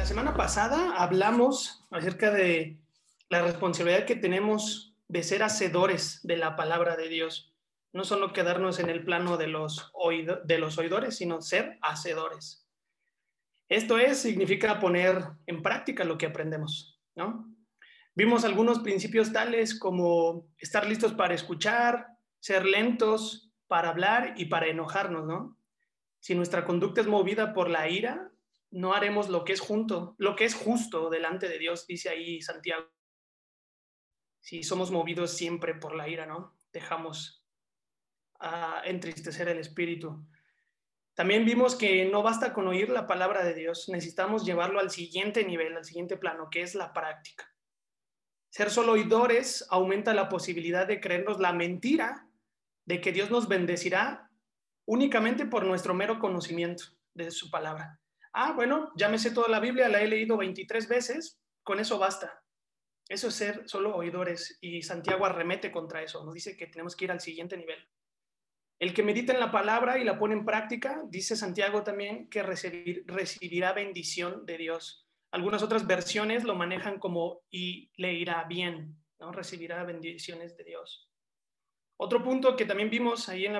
La semana pasada hablamos acerca de la responsabilidad que tenemos de ser hacedores de la palabra de Dios. No solo quedarnos en el plano de los, de los oidores, sino ser hacedores. Esto es, significa poner en práctica lo que aprendemos, ¿no? Vimos algunos principios tales como estar listos para escuchar, ser lentos para hablar y para enojarnos, ¿no? Si nuestra conducta es movida por la ira, no haremos lo que es junto, lo que es justo delante de Dios, dice ahí Santiago. Si somos movidos siempre por la ira, ¿no? Dejamos a entristecer el espíritu. También vimos que no basta con oír la palabra de Dios, necesitamos llevarlo al siguiente nivel, al siguiente plano, que es la práctica. Ser solo oidores aumenta la posibilidad de creernos la mentira de que Dios nos bendecirá únicamente por nuestro mero conocimiento de su palabra. Ah, bueno, ya me sé toda la Biblia, la he leído 23 veces, con eso basta. Eso es ser solo oidores y Santiago arremete contra eso, nos dice que tenemos que ir al siguiente nivel. El que medita en la palabra y la pone en práctica, dice Santiago también que recibirá bendición de Dios. Algunas otras versiones lo manejan como y le irá bien, ¿no? recibirá bendiciones de Dios. Otro punto que también vimos ahí en,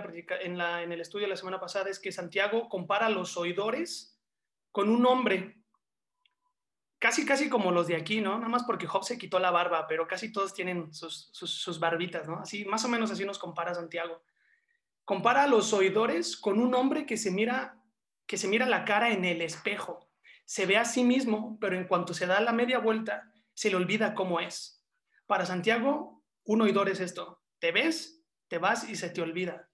la, en, el estudio de la semana pasada es que Santiago compara a los oidores con un hombre, casi casi como los de aquí, ¿no? Nada más porque Job se quitó la barba, pero casi todos tienen sus, sus barbitas, ¿no? Así, más o menos así nos compara Santiago. Compara a los oidores con un hombre que se mira, que se mira la cara en el espejo se ve a sí mismo, pero en cuanto se da la media vuelta, se le olvida cómo es. Para Santiago, un oidor es esto, te ves, te vas y se te olvida.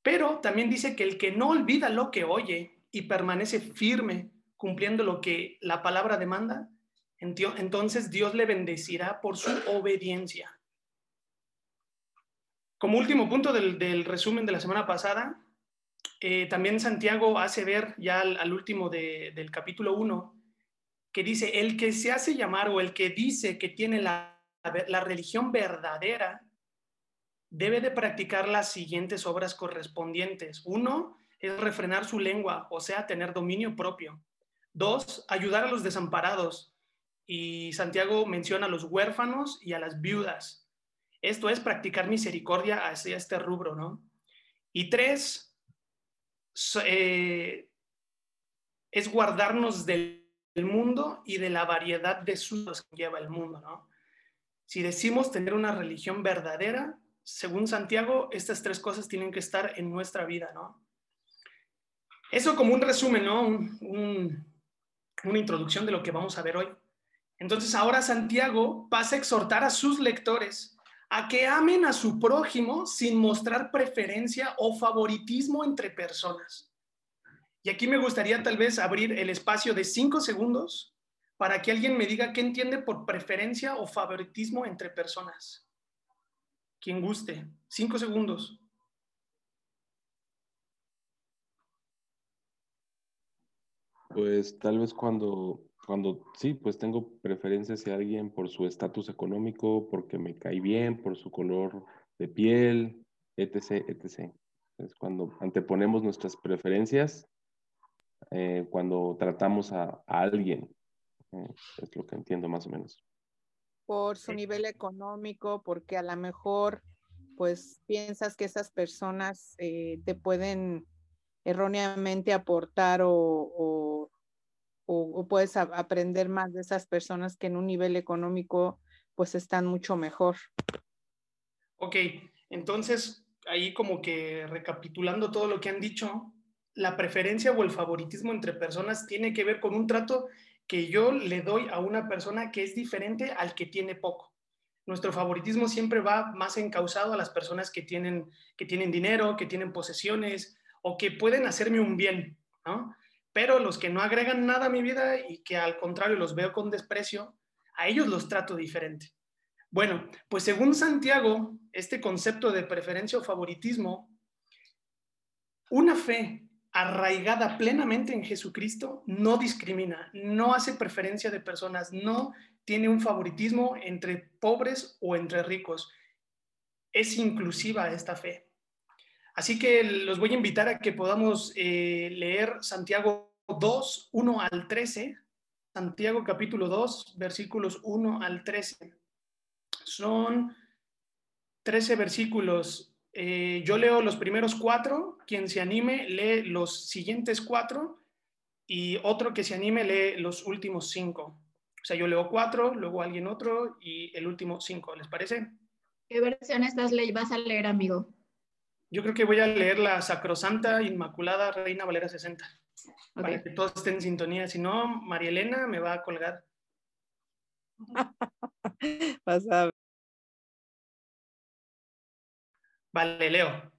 Pero también dice que el que no olvida lo que oye y permanece firme cumpliendo lo que la palabra demanda, entonces Dios le bendecirá por su obediencia. Como último punto del, del resumen de la semana pasada, eh, también Santiago hace ver ya al, último del capítulo 1, que dice, el que se hace llamar o el que dice que tiene la, la religión verdadera, debe de practicar las siguientes obras correspondientes. Uno es refrenar su lengua, o sea, tener dominio propio. Dos, ayudar a los desamparados. Y Santiago menciona a los huérfanos y a las viudas. Esto es practicar misericordia hacia este rubro, ¿no? Y tres, eh, es guardarnos del mundo y de la variedad de sus que lleva el mundo, ¿no? Si decimos tener una religión verdadera, según Santiago, estas tres cosas tienen que estar en nuestra vida, ¿no? Eso como un resumen, ¿no? una introducción de lo que vamos a ver hoy. Entonces ahora Santiago pasa a exhortar a sus lectores a que amen a su prójimo sin mostrar preferencia o favoritismo entre personas. Y aquí me gustaría tal vez abrir el espacio de cinco segundos para que alguien me diga qué entiende por preferencia o favoritismo entre personas. Quien guste. Cinco segundos. Pues tal vez cuando cuando sí, pues tengo preferencia hacia alguien por su estatus económico, porque me cae bien, por su color de piel, etc., etc. Es cuando anteponemos nuestras preferencias, eh, cuando tratamos a, alguien. Eh, es lo que entiendo más o menos. Por su nivel económico, porque a lo mejor pues piensas que esas personas eh, te pueden erróneamente aportar o o, puedes aprender más de esas personas que en un nivel económico pues están mucho mejor. Ok, entonces ahí como que recapitulando todo lo que han dicho, la preferencia o el favoritismo entre personas tiene que ver con un trato que yo le doy a una persona que es diferente al que tiene poco. Nuestro favoritismo siempre va más encausado a las personas que tienen, que tienen dinero, que tienen posesiones o que pueden hacerme un bien, ¿no? pero los que no agregan nada a mi vida y que al contrario los veo con desprecio, a ellos los trato diferente. Bueno, pues según Santiago, este concepto de preferencia o favoritismo, una fe arraigada plenamente en Jesucristo no discrimina, no hace preferencia de personas, no tiene un favoritismo entre pobres o entre ricos. Es inclusiva esta fe. Así que los voy a invitar a que podamos eh, leer Santiago 2, 1 al 13, Santiago capítulo 2, versículos 1 al 13. Son 13 versículos. Eh, yo leo los primeros cuatro, quien se anime lee los siguientes cuatro y otro que se anime lee los últimos cinco. O sea, yo leo cuatro, luego alguien otro y el último cinco. ¿Les parece? ¿Qué versión estás ley vas a leer, amigo? Yo creo que voy a leer la Sacrosanta Inmaculada Reina Valera 60. Para que todos estén en sintonía. Si no, María Elena me va a colgar. Vas a ver. Vale, leo.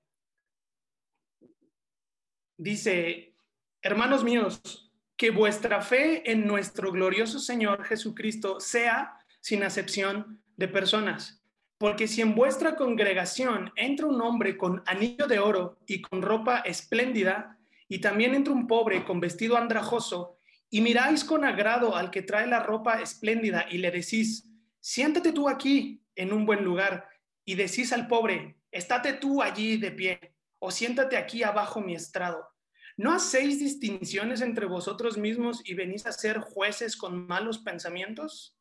Dice, hermanos míos, que vuestra fe en nuestro glorioso Señor Jesucristo sea sin acepción de personas. Porque si en vuestra congregación entra un hombre con anillo de oro y con ropa espléndida, y también entra un pobre con vestido andrajoso, y miráis con agrado al que trae la ropa espléndida y le decís, siéntate tú aquí en un buen lugar, y decís al pobre, estate tú allí de pie, o siéntate aquí abajo mi estrado ¿No hacéis distinciones entre vosotros mismos y venís a ser jueces con malos pensamientos?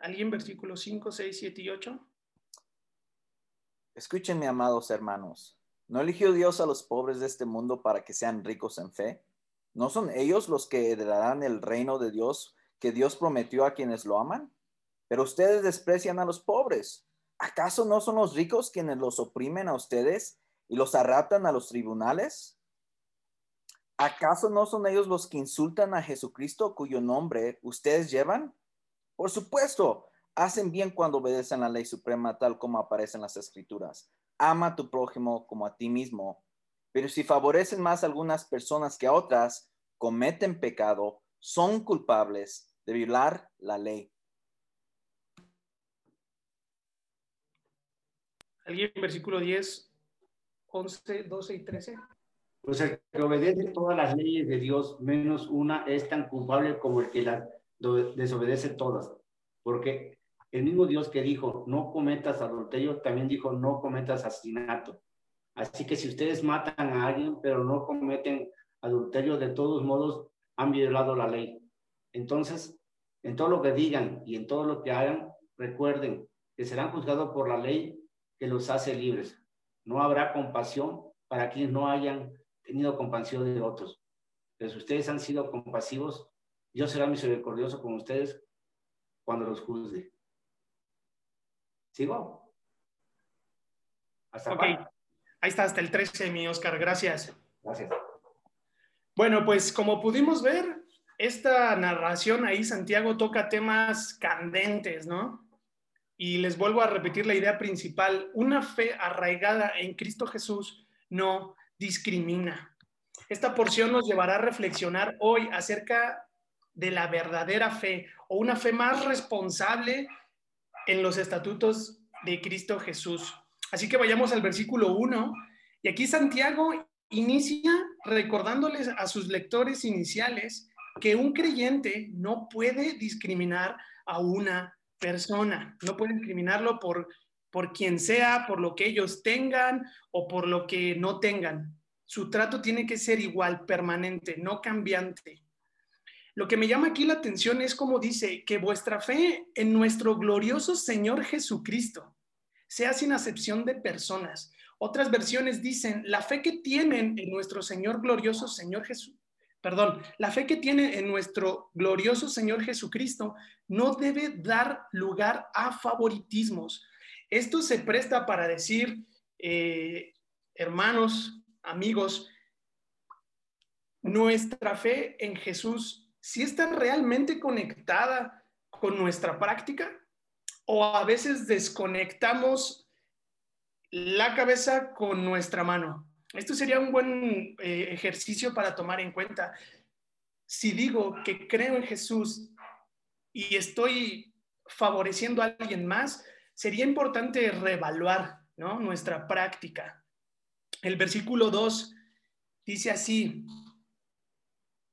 ¿Alguien versículo 5, 6, 7 y 8? Escúchenme, amados hermanos. ¿No eligió Dios a los pobres de este mundo para que sean ricos en fe? ¿No son ellos los que heredarán el reino de Dios que Dios prometió a quienes lo aman? Pero ustedes desprecian a los pobres. ¿Acaso no son los ricos quienes los oprimen a ustedes y los arratan a los tribunales? ¿Acaso no son ellos los que insultan a Jesucristo cuyo nombre ustedes llevan? Por supuesto, hacen bien cuando obedecen la ley suprema tal como aparece en las escrituras. Ama a tu prójimo como a ti mismo. Pero si favorecen más a algunas personas que a otras, cometen pecado, son culpables de violar la ley. ¿Alguien versículo 10 11, 12 y 13. Pues el que obedece todas las leyes de Dios, menos una, es tan culpable como el que las desobedece todas. Porque el mismo Dios que dijo, no cometas adulterio, también dijo, no cometas asesinato. Así que si ustedes matan a alguien, pero no cometen adulterio, de todos modos han violado la ley. Entonces, en todo lo que digan y en todo lo que hagan, recuerden que serán juzgados por la ley que los hace libres no habrá compasión para quienes no hayan tenido compasión de otros. Pero si ustedes han sido compasivos, Dios será misericordioso con ustedes cuando los juzgue. ¿Sigo? ¿Hasta okay. Ahí está, hasta el 13, mi Oscar. Gracias. Gracias. Bueno, pues como pudimos ver, esta narración ahí, Santiago toca temas candentes, ¿no? Y les vuelvo a repetir la idea principal, una fe arraigada en Cristo Jesús no discrimina. Esta porción nos llevará a reflexionar hoy acerca de la verdadera fe o una fe más responsable en los estatutos de Cristo Jesús. Así que vayamos al versículo 1 y aquí Santiago inicia recordándoles a sus lectores iniciales que un creyente no puede discriminar a una persona. No pueden discriminarlo por, por quien sea, por lo que ellos tengan o por lo que no tengan. Su trato tiene que ser igual, permanente, no cambiante. Lo que me llama aquí la atención es como dice, que vuestra fe en nuestro glorioso Señor Jesucristo sea sin acepción de personas. Otras versiones dicen, la fe que tienen en nuestro Señor glorioso Señor Jesús, perdón, la fe que tiene en nuestro glorioso Señor Jesucristo no debe dar lugar a favoritismos. Esto se presta para decir, eh, hermanos, amigos, nuestra fe en Jesús, si está realmente conectada con nuestra práctica o a veces desconectamos la cabeza con nuestra mano. Esto sería un buen eh, ejercicio para tomar en cuenta. Si digo que creo en Jesús y estoy favoreciendo a alguien más, sería importante reevaluar nuestra práctica. El versículo 2 dice así,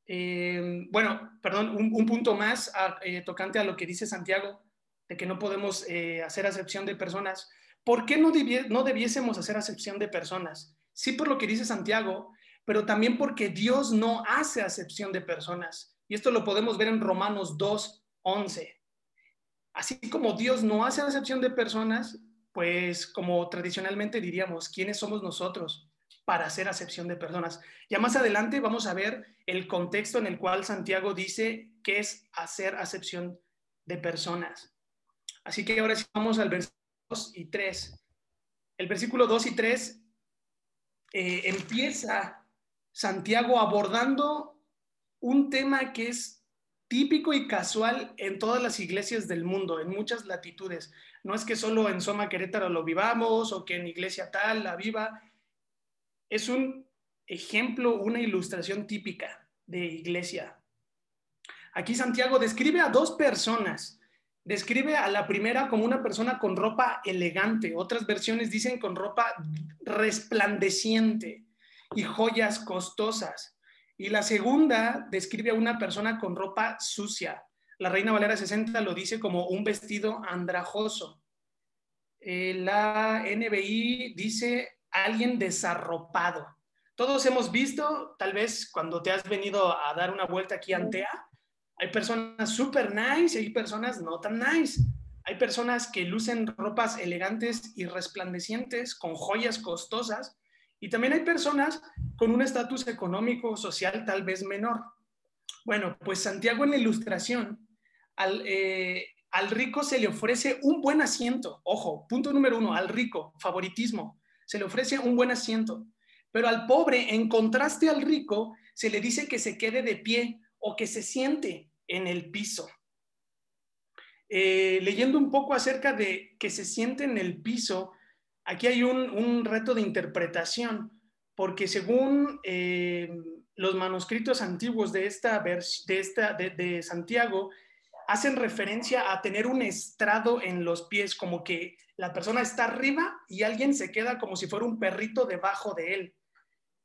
eh, bueno, perdón, un, punto más eh, tocante a lo que dice Santiago, de que no podemos hacer acepción de personas. ¿Por qué no, no debiésemos hacer acepción de personas? sí por lo que dice Santiago, pero también porque Dios no hace acepción de personas. Y esto lo podemos ver en Romanos 2, 11. Así como Dios no hace acepción de personas, pues como tradicionalmente diríamos, ¿quiénes somos nosotros para hacer acepción de personas? Ya más adelante vamos a ver el contexto en el cual Santiago dice que es hacer acepción de personas. Así que ahora sí vamos al versículo 2 y 3. El versículo 2 y 3 eh, empieza Santiago abordando un tema que es típico y casual en todas las iglesias del mundo, en muchas latitudes. No es que solo en Soma Querétaro lo vivamos o que en iglesia tal la viva. Es un ejemplo, una ilustración típica de iglesia. Aquí Santiago describe a dos personas. Describe a la primera como una persona con ropa elegante. Otras versiones dicen con ropa resplandeciente y joyas costosas. Y la segunda describe a una persona con ropa sucia. La Reina Valera 60 lo dice como un vestido andrajoso. Eh, la NBI dice alguien desarropado. Todos hemos visto, tal vez cuando te has venido a dar una vuelta aquí a Antea, hay personas super nice y hay personas no tan nice. Hay personas que lucen ropas elegantes y resplandecientes con joyas costosas y también hay personas con un estatus económico, social tal vez menor. Bueno, pues Santiago en la ilustración, al, eh, al rico se le ofrece un buen asiento. Ojo, punto número uno, al rico, favoritismo, se le ofrece un buen asiento. Pero al pobre, en contraste al rico, se le dice que se quede de pie o que se siente en el piso. Eh, leyendo un poco acerca de que se siente en el piso, aquí hay un, reto de interpretación, porque según eh, los manuscritos antiguos de, esta, de, esta de, Santiago, hacen referencia a tener un estrado en los pies, como que la persona está arriba y alguien se queda como si fuera un perrito debajo de él.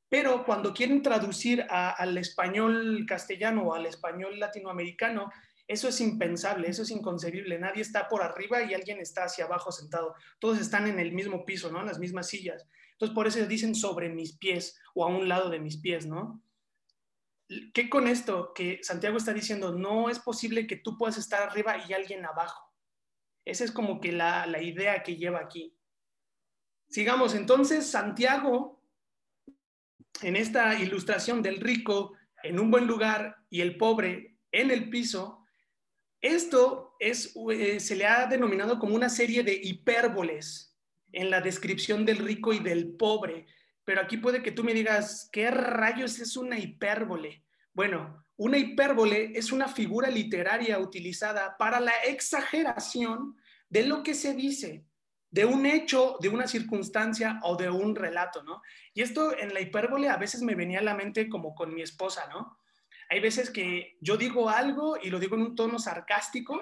Pero cuando quieren traducir al español castellano o al español latinoamericano, eso es impensable, eso es inconcebible. Nadie está por arriba y alguien está hacia abajo sentado. Todos están en el mismo piso, ¿no? En las mismas sillas. Entonces, por eso dicen sobre mis pies o a un lado de mis pies, ¿no? ¿Qué con esto que Santiago está diciendo? No es posible que tú puedas estar arriba y alguien abajo. Esa es como que la, la idea que lleva aquí. Sigamos, entonces Santiago, en esta ilustración del rico en un buen lugar y el pobre en el piso, esto es, eh, se le ha denominado como una serie de hipérboles en la descripción del rico y del pobre. Pero aquí puede que tú me digas, ¿qué rayos es una hipérbole? Bueno, una hipérbole es una figura literaria utilizada para la exageración de lo que se dice, de un hecho, de una circunstancia o de un relato, ¿no? Y esto en la hipérbole a veces me venía a la mente como con mi esposa, ¿no? hay veces que yo digo algo y lo digo en un tono sarcástico,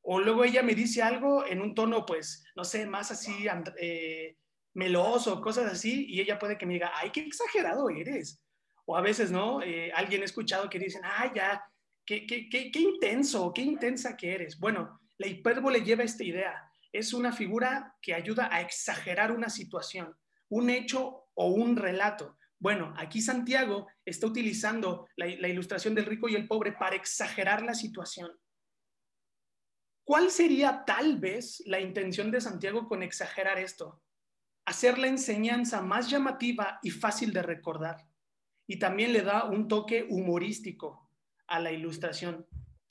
o luego ella me dice algo en un tono, pues, no sé, más así, eh, meloso, cosas así, y ella puede que me diga, ay, qué exagerado eres. O a veces, ¿no? Eh, alguien ha escuchado que dicen, ay, ya, qué, qué, qué, qué intenso, qué intensa que eres. Bueno, la hipérbole lleva esta idea. Es una figura que ayuda a exagerar una situación, un hecho o un relato. Bueno, aquí Santiago está utilizando la, ilustración del rico y el pobre para exagerar la situación. ¿Cuál sería tal vez la intención de Santiago con exagerar esto? Hacer la enseñanza más llamativa y fácil de recordar. Y también le da un toque humorístico a la ilustración.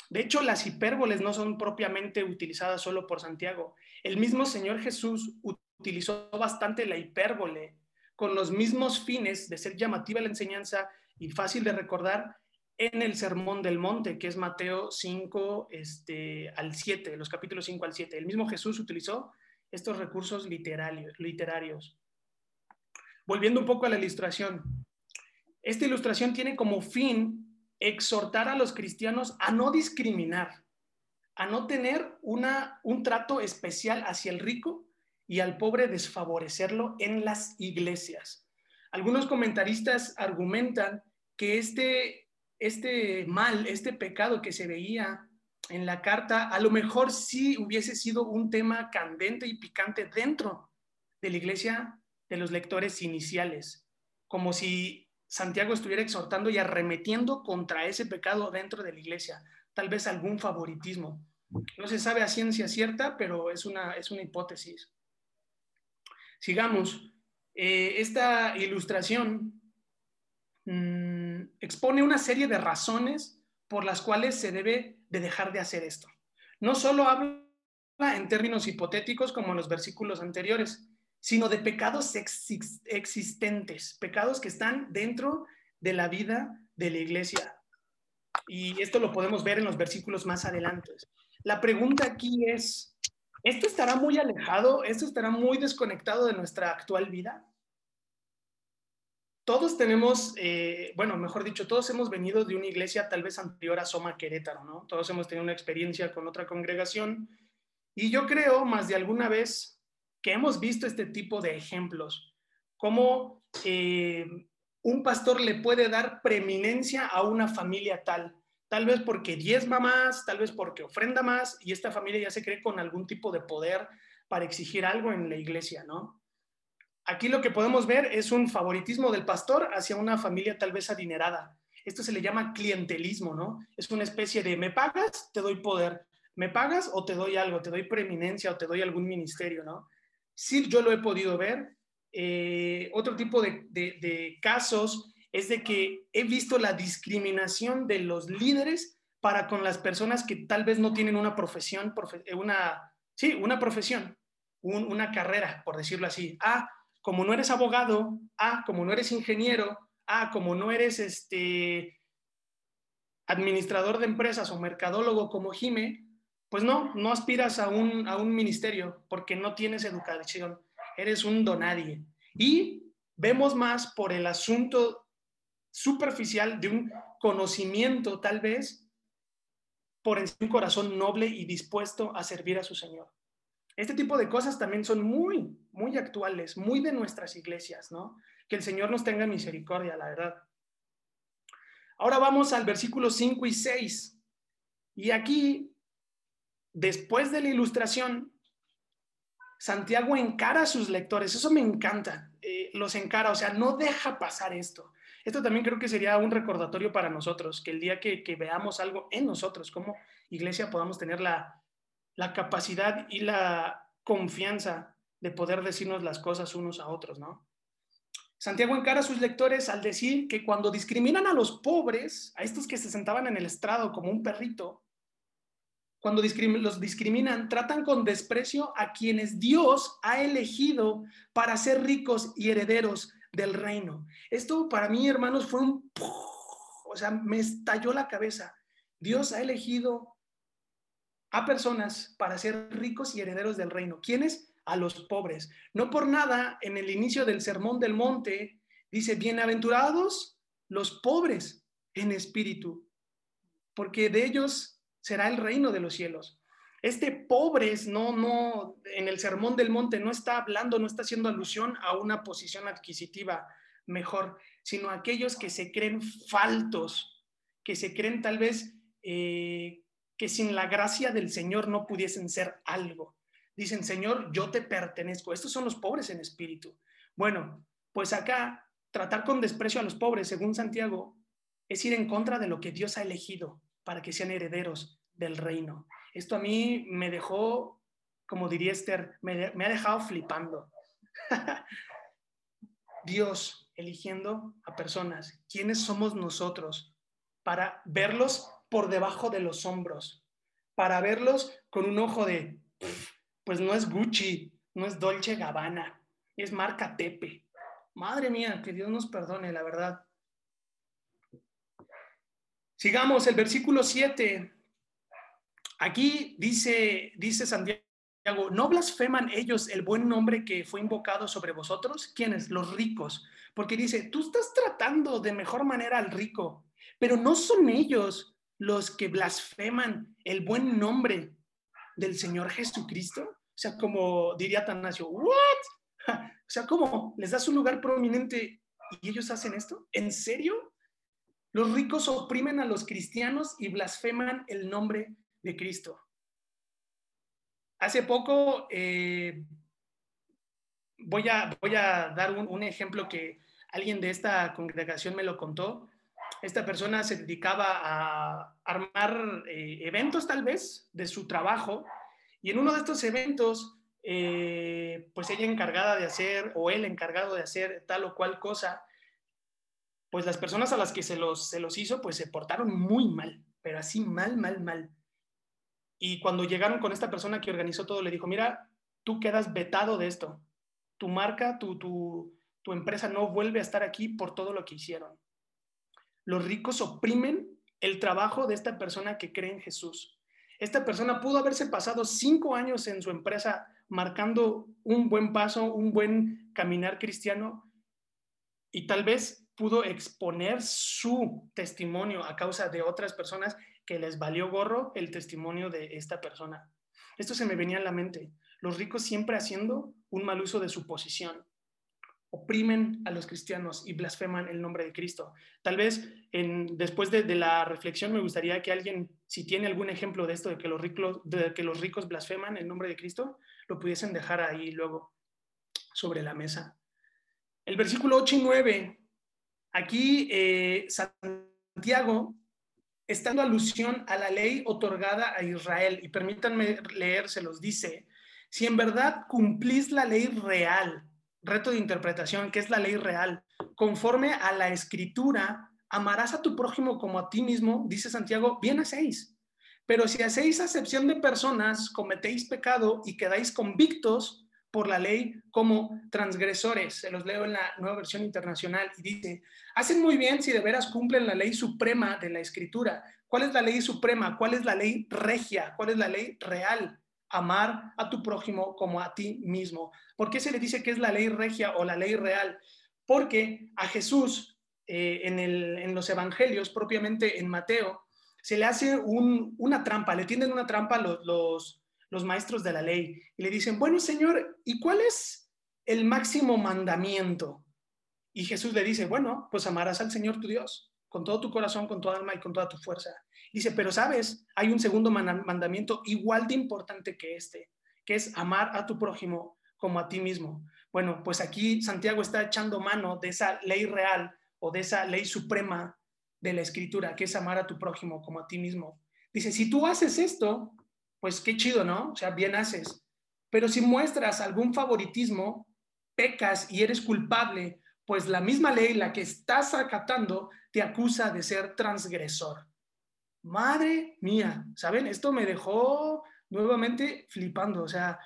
De hecho, las hipérboles no son propiamente utilizadas solo por Santiago. El mismo Señor Jesús utilizó bastante la hipérbole con los mismos fines de ser llamativa la enseñanza y fácil de recordar en el Sermón del Monte, que es Mateo 5 este, al 7, los capítulos 5 al 7. El mismo Jesús utilizó estos recursos literarios. literarios. Volviendo un poco a la ilustración. Esta ilustración tiene como fin exhortar a los cristianos a no discriminar, a no tener una, un trato especial hacia el rico y al pobre desfavorecerlo en las iglesias. Algunos comentaristas argumentan que este, este mal, este pecado que se veía en la carta, a lo mejor sí hubiese sido un tema candente y picante dentro de la iglesia de los lectores iniciales, como si Santiago estuviera exhortando y arremetiendo contra ese pecado dentro de la iglesia, tal vez algún favoritismo. No se sabe a ciencia cierta, pero es una, es una hipótesis. Sigamos. Eh, esta ilustración mm, expone una serie de razones por las cuales se debe de dejar de hacer esto. No solo habla en términos hipotéticos como en los versículos anteriores, sino de pecados existentes, pecados que están dentro de la vida de la iglesia. Y esto lo podemos ver en los versículos más adelante. La pregunta aquí es, ¿esto estará muy alejado? ¿Esto estará muy desconectado de nuestra actual vida? Todos tenemos, eh, bueno, mejor dicho, todos hemos venido de una iglesia tal vez anterior a Soma Querétaro, ¿no? Todos hemos tenido una experiencia con otra congregación y yo creo más de alguna vez que hemos visto este tipo de ejemplos, cómo eh, un pastor le puede dar preeminencia a una familia tal, tal vez porque diezma más, tal vez porque ofrenda más, y esta familia ya se cree con algún tipo de poder para exigir algo en la iglesia, ¿no? Aquí lo que podemos ver es un favoritismo del pastor hacia una familia tal vez adinerada. Esto se le llama clientelismo, ¿no? Es una especie de me pagas, te doy poder, me pagas o te doy algo, te doy preeminencia o te doy algún ministerio, ¿no? sí yo lo he podido ver. Eh, otro tipo de, casos es de que he visto la discriminación de los líderes para con las personas que tal vez no tienen una profesión, eh, una, sí, una profesión, una carrera, por decirlo así. Ah, como no eres abogado, ah, como no eres ingeniero, ah, como no eres este administrador de empresas o mercadólogo como Jime, pues no, no aspiras a un, a un ministerio porque no tienes educación, eres un donadie. Y vemos más por el asunto superficial de un conocimiento tal vez por un corazón noble y dispuesto a servir a su Señor. Este tipo de cosas también son muy, muy actuales, muy de nuestras iglesias, ¿no? Que el Señor nos tenga misericordia, la verdad. Ahora vamos al versículo 5 y 6. Y aquí después de la ilustración, Santiago encara a sus lectores. Eso me encanta. Eh, los encara, o sea, no deja pasar esto. Esto también creo que sería un recordatorio para nosotros, que el día que, veamos algo en nosotros como iglesia podamos tener la, la capacidad y la confianza de poder decirnos las cosas unos a otros, ¿no? Santiago encara a sus lectores al decir que cuando discriminan a los pobres, a estos que se sentaban en el estrado como un perrito, cuando los discriminan, tratan con desprecio a quienes Dios ha elegido para ser ricos y herederos del reino. Esto para mí, hermanos, fue un... O sea, me estalló la cabeza. Dios ha elegido a personas para ser ricos y herederos del reino. ¿Quiénes? A los pobres. No por nada, en el inicio del Sermón del Monte, dice, bienaventurados los pobres en espíritu, porque de ellos será el reino de los cielos. Este pobres no, no, en el sermón del monte no está hablando, no está haciendo alusión a una posición adquisitiva mejor, sino a aquellos que se creen faltos, que se creen tal vez eh, que sin la gracia del Señor no pudiesen ser algo. Dicen, Señor, yo te pertenezco. Estos son los pobres en espíritu. Bueno, pues acá tratar con desprecio a los pobres, según Santiago, es ir en contra de lo que Dios ha elegido para que sean herederos del reino. Esto a mí me dejó, como diría Esther, me, ha dejado flipando. Dios eligiendo a personas. ¿Quiénes somos nosotros? Para verlos por debajo de los hombros, para verlos con un ojo de, pues no es Gucci, no es Dolce Gabbana, es marca Tepe. Madre mía, que Dios nos perdone, la verdad. Sigamos el versículo 7. Aquí dice, dice Santiago, ¿no blasfeman ellos el buen nombre que fue invocado sobre vosotros? ¿Quiénes? Los ricos. Porque dice, tú estás tratando de mejor manera al rico, pero no son ellos los que blasfeman el buen nombre del Señor Jesucristo. O sea, como diría Tanasio, ¿what? O sea, ¿cómo? ¿Les das un lugar prominente y ellos hacen esto? ¿En serio? Los ricos oprimen a los cristianos y blasfeman el nombre de Cristo. Hace poco eh, voy, a, voy a dar un, ejemplo que alguien de esta congregación me lo contó. Esta persona se dedicaba a armar eh, eventos tal vez de su trabajo y en uno de estos eventos, eh, pues ella encargada de hacer o él encargado de hacer tal o cual cosa, pues las personas a las que se los, hizo, pues se portaron muy mal, pero así mal, mal, mal. Y cuando llegaron con esta persona que organizó todo, le dijo, mira, tú quedas vetado de esto. Tu marca, tu, tu empresa no vuelve a estar aquí por todo lo que hicieron. Los ricos oprimen el trabajo de esta persona que cree en Jesús. Esta persona pudo haberse pasado cinco años en su empresa marcando un buen paso, un buen caminar cristiano y tal vez pudo exponer su testimonio a causa de otras personas que les valió gorro el testimonio de esta persona. Esto se me venía a la mente. Los ricos siempre haciendo un mal uso de su posición. Oprimen a los cristianos y blasfeman el nombre de Cristo. Tal vez en, después de, la reflexión me gustaría que alguien, si tiene algún ejemplo de esto, de que, los ricos, los blasfeman el nombre de Cristo, lo pudiesen dejar ahí luego sobre la mesa. El versículo 8 y 9 Aquí eh, Santiago está dando alusión a la ley otorgada a Israel y permítanme leérselos. Dice, si en verdad cumplís la ley real, reto de interpretación, que es la ley real, conforme a la escritura, amarás a tu prójimo como a ti mismo, dice Santiago, bien hacéis. Pero si hacéis acepción de personas, cometéis pecado y quedáis convictos, por la ley como transgresores. Se los leo en la nueva versión internacional y dice, hacen muy bien si de veras cumplen la ley suprema de la escritura. ¿Cuál es la ley suprema? ¿Cuál es la ley regia? ¿Cuál es la ley real? Amar a tu prójimo como a ti mismo. ¿Por qué se le dice que es la ley regia o la ley real? Porque a Jesús eh, en, los evangelios, propiamente en Mateo, se le hace una trampa, le tienden una trampa los maestros de la ley y le dicen, bueno, Señor, ¿y cuál es el máximo mandamiento? Y Jesús le dice, bueno, pues amarás al Señor tu Dios con todo tu corazón, con toda alma y con toda tu fuerza. Dice, pero sabes, hay un segundo mandamiento igual de importante que este, que es amar a tu prójimo como a ti mismo. Bueno, pues aquí Santiago está echando mano de esa ley real o de esa ley suprema de la escritura, que es amar a tu prójimo como a ti mismo. Dice, si tú haces esto, pues qué chido, ¿no? O sea, bien haces. Pero si muestras algún favoritismo, pecas y eres culpable, pues la misma ley, la que estás acatando, te acusa de ser transgresor. Madre mía, ¿saben? Esto me dejó nuevamente flipando. O sea,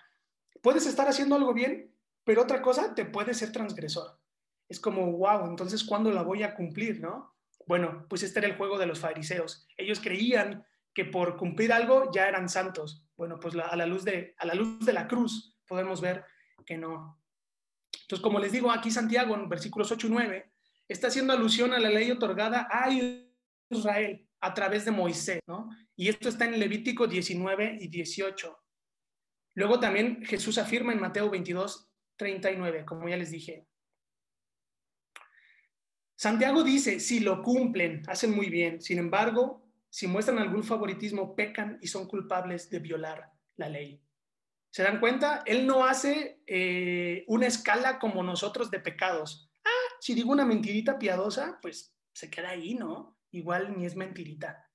puedes estar haciendo algo bien, pero otra cosa te puede ser transgresor. Es como, wow, entonces, ¿cuándo la voy a cumplir, no? Bueno, pues este era el juego de los fariseos. Ellos creían que por cumplir algo ya eran santos. Bueno, pues a, la luz de, a la luz de la cruz podemos ver que no. Entonces, como les digo, aquí Santiago, en versículos 8 y 9, está haciendo alusión a la ley otorgada a Israel a través de Moisés, ¿no? Y esto está en Levítico 19 y 18. Luego también Jesús afirma en Mateo 22, 39, como ya les dije. Santiago dice, si lo cumplen, hacen muy bien. Sin embargo, si muestran algún favoritismo, pecan y son culpables de violar la ley. ¿Se dan cuenta? Él no hace eh, una escala como nosotros de pecados. Ah, si digo una mentirita piadosa, pues se queda ahí, ¿no? Igual ni es mentirita.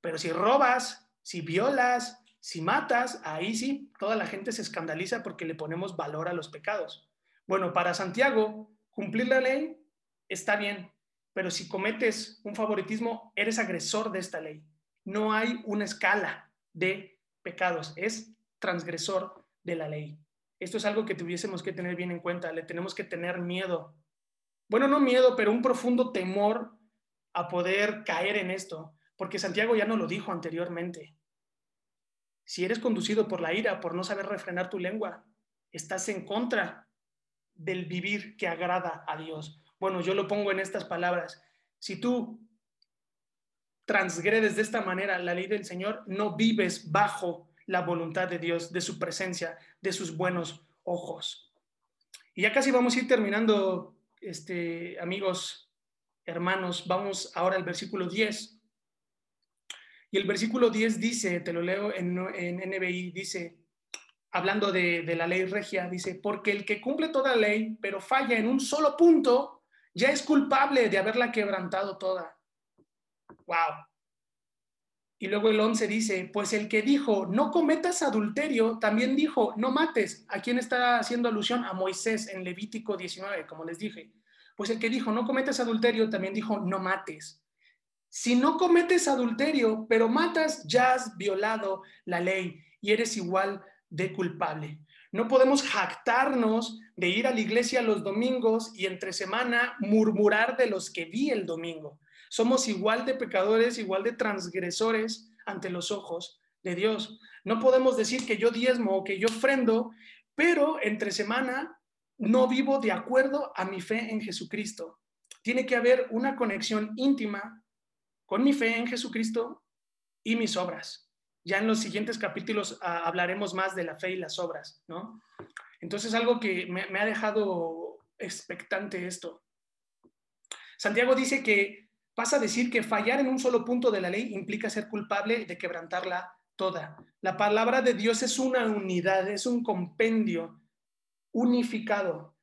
Pero si robas, si violas, si matas, ahí sí, toda la gente se escandaliza porque le ponemos valor a los pecados. Bueno, para Santiago, cumplir la ley está bien, pero si cometes un favoritismo, eres agresor de esta ley. No hay una escala de pecados, es transgresor de la ley. Esto es algo que tuviésemos que tener bien en cuenta, le tenemos que tener miedo. Bueno, no miedo, pero un profundo temor a poder caer en esto, porque Santiago ya no lo dijo anteriormente. Si eres conducido por la ira, por no saber refrenar tu lengua, estás en contra del vivir que agrada a Dios. Bueno, yo lo pongo en estas palabras. Si tú transgredes de esta manera la ley del Señor, no vives bajo la voluntad de Dios, de su presencia, de sus buenos ojos. Y ya casi vamos a ir terminando, este, amigos, hermanos. Vamos ahora al versículo 10. Y el versículo 10 dice, te lo leo en, en NBI, dice, hablando de, de la ley regia, dice, porque el que cumple toda ley, pero falla en un solo punto, ya es culpable de haberla quebrantado toda. Wow. Y luego el 11 dice, pues el que dijo, no cometas adulterio, también dijo, no mates. ¿A quién está haciendo alusión? A Moisés en Levítico 19, como les dije. Pues el que dijo, no cometas adulterio, también dijo, no mates. Si no cometes adulterio, pero matas, ya has violado la ley y eres igual de culpable. No podemos jactarnos de ir a la iglesia los domingos y entre semana murmurar de los que vi el domingo. Somos igual de pecadores, igual de transgresores ante los ojos de Dios. No podemos decir que yo diezmo o que yo ofrendo, pero entre semana no vivo de acuerdo a mi fe en Jesucristo. Tiene que haber una conexión íntima con mi fe en Jesucristo y mis obras. Ya en los siguientes capítulos ah, hablaremos más de la fe y las obras, ¿no? Entonces, algo que me, me ha dejado expectante esto. Santiago dice que pasa a decir que fallar en un solo punto de la ley implica ser culpable de quebrantarla toda. La palabra de Dios es una unidad, es un compendio unificado.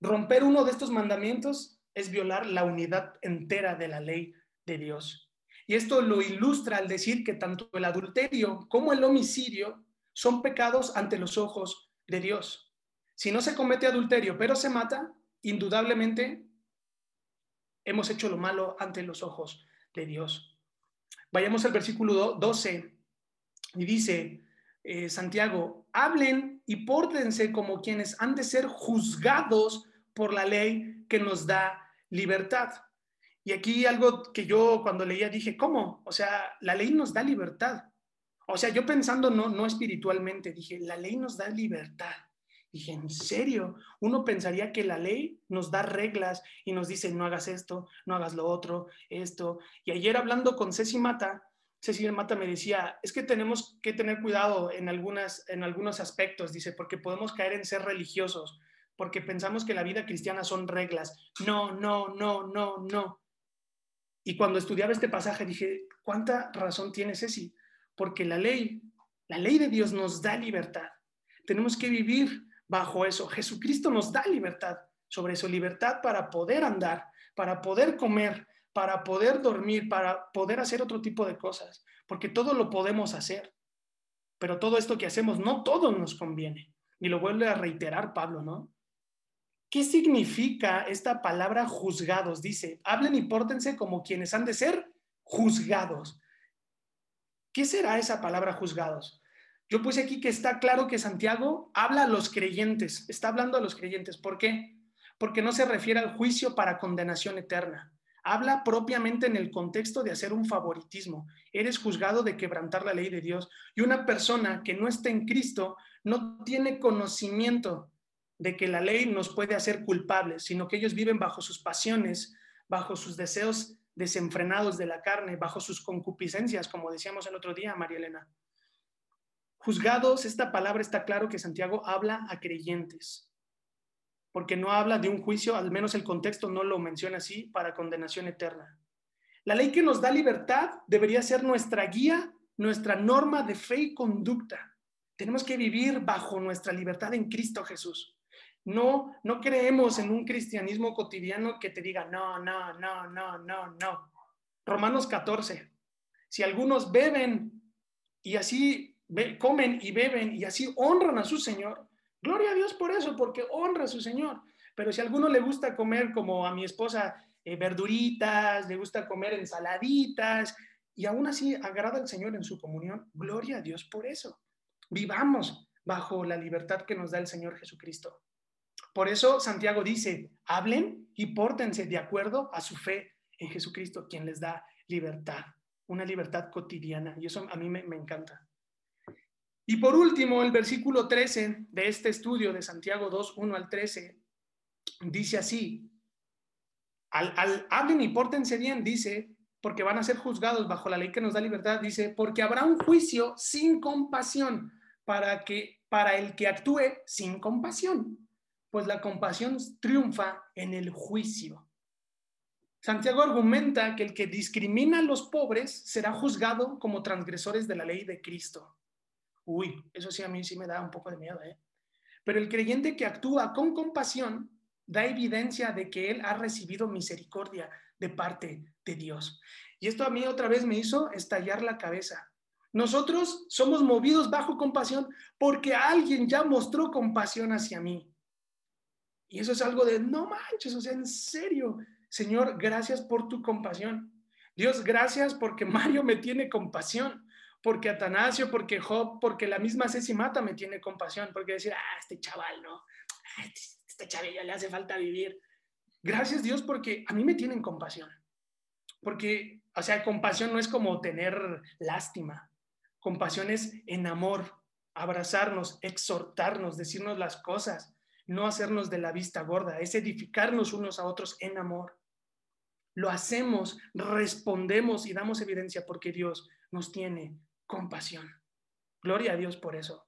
Romper uno de estos mandamientos es violar la unidad entera de la ley de Dios. Y esto lo ilustra al decir que tanto el adulterio como el homicidio son pecados ante los ojos de Dios. Si no se comete adulterio, pero se mata, indudablemente hemos hecho lo malo ante los ojos de Dios. Vayamos al versículo 12 y dice eh, Santiago, hablen y pórtense como quienes han de ser juzgados por la ley que nos da libertad. Y aquí algo que yo cuando leía dije, ¿cómo? O sea, la ley nos da libertad. O sea, yo pensando no, no espiritualmente, dije, la ley nos da libertad. Dije, ¿en serio? Uno pensaría que la ley nos da reglas y nos dice, no hagas esto, no hagas lo otro, esto. Y ayer hablando con Ceci Mata, Ceci Mata me decía, es que tenemos que tener cuidado en, algunas, en algunos aspectos, dice, porque podemos caer en ser religiosos, porque pensamos que la vida cristiana son reglas. No, no, no, no, no. Y cuando estudiaba este pasaje dije, ¿cuánta razón tiene Ceci? Porque la ley, la ley de Dios nos da libertad. Tenemos que vivir bajo eso. Jesucristo nos da libertad sobre eso, libertad para poder andar, para poder comer, para poder dormir, para poder hacer otro tipo de cosas, porque todo lo podemos hacer. Pero todo esto que hacemos, no todo nos conviene. Y lo vuelve a reiterar Pablo, ¿no? ¿Qué significa esta palabra juzgados? Dice, hablen y pórtense como quienes han de ser juzgados. ¿Qué será esa palabra juzgados? Yo puse aquí que está claro que Santiago habla a los creyentes, está hablando a los creyentes. ¿Por qué? Porque no se refiere al juicio para condenación eterna. Habla propiamente en el contexto de hacer un favoritismo. Eres juzgado de quebrantar la ley de Dios. Y una persona que no está en Cristo no tiene conocimiento de que la ley nos puede hacer culpables, sino que ellos viven bajo sus pasiones, bajo sus deseos desenfrenados de la carne, bajo sus concupiscencias, como decíamos el otro día, María Elena. Juzgados, esta palabra está claro que Santiago habla a creyentes, porque no habla de un juicio, al menos el contexto no lo menciona así, para condenación eterna. La ley que nos da libertad debería ser nuestra guía, nuestra norma de fe y conducta. Tenemos que vivir bajo nuestra libertad en Cristo Jesús. No, no creemos en un cristianismo cotidiano que te diga, no, no, no, no, no, no. Romanos 14. Si algunos beben y así comen y beben y así honran a su Señor. Gloria a Dios por eso, porque honra a su Señor. Pero si a alguno le gusta comer como a mi esposa eh, verduritas, le gusta comer ensaladitas y aún así agrada al Señor en su comunión, gloria a Dios por eso. Vivamos bajo la libertad que nos da el Señor Jesucristo. Por eso Santiago dice, hablen y pórtense de acuerdo a su fe en Jesucristo, quien les da libertad, una libertad cotidiana. Y eso a mí me encanta. Y por último, el versículo 13 de este estudio de Santiago 2, 1 al 13, dice así, al, hablen y pórtense bien, dice, porque van a ser juzgados bajo la ley que nos da libertad, dice, porque habrá un juicio sin compasión para, que, para el que actúe sin compasión, pues la compasión triunfa en el juicio. Santiago argumenta que el que discrimina a los pobres será juzgado como transgresores de la ley de Cristo. Uy, eso sí a mí sí me da un poco de miedo, ¿eh? Pero el creyente que actúa con compasión da evidencia de que él ha recibido misericordia de parte de Dios. Y esto a mí otra vez me hizo estallar la cabeza. Nosotros somos movidos bajo compasión porque alguien ya mostró compasión hacia mí. Y eso es algo de, no manches, o sea, en serio, Señor, gracias por tu compasión. Dios, gracias porque Mario me tiene compasión, porque Atanasio, porque Job, porque la misma Ceci Mata me tiene compasión, porque decir, ah, este chaval, ¿no? Ah, este, este chaval ya le hace falta vivir. Gracias Dios porque a mí me tienen compasión. Porque, o sea, compasión no es como tener lástima. Compasión es en amor, abrazarnos, exhortarnos, decirnos las cosas, no hacernos de la vista gorda, es edificarnos unos a otros en amor. Lo hacemos, respondemos y damos evidencia porque Dios nos tiene compasión. Gloria a Dios por eso.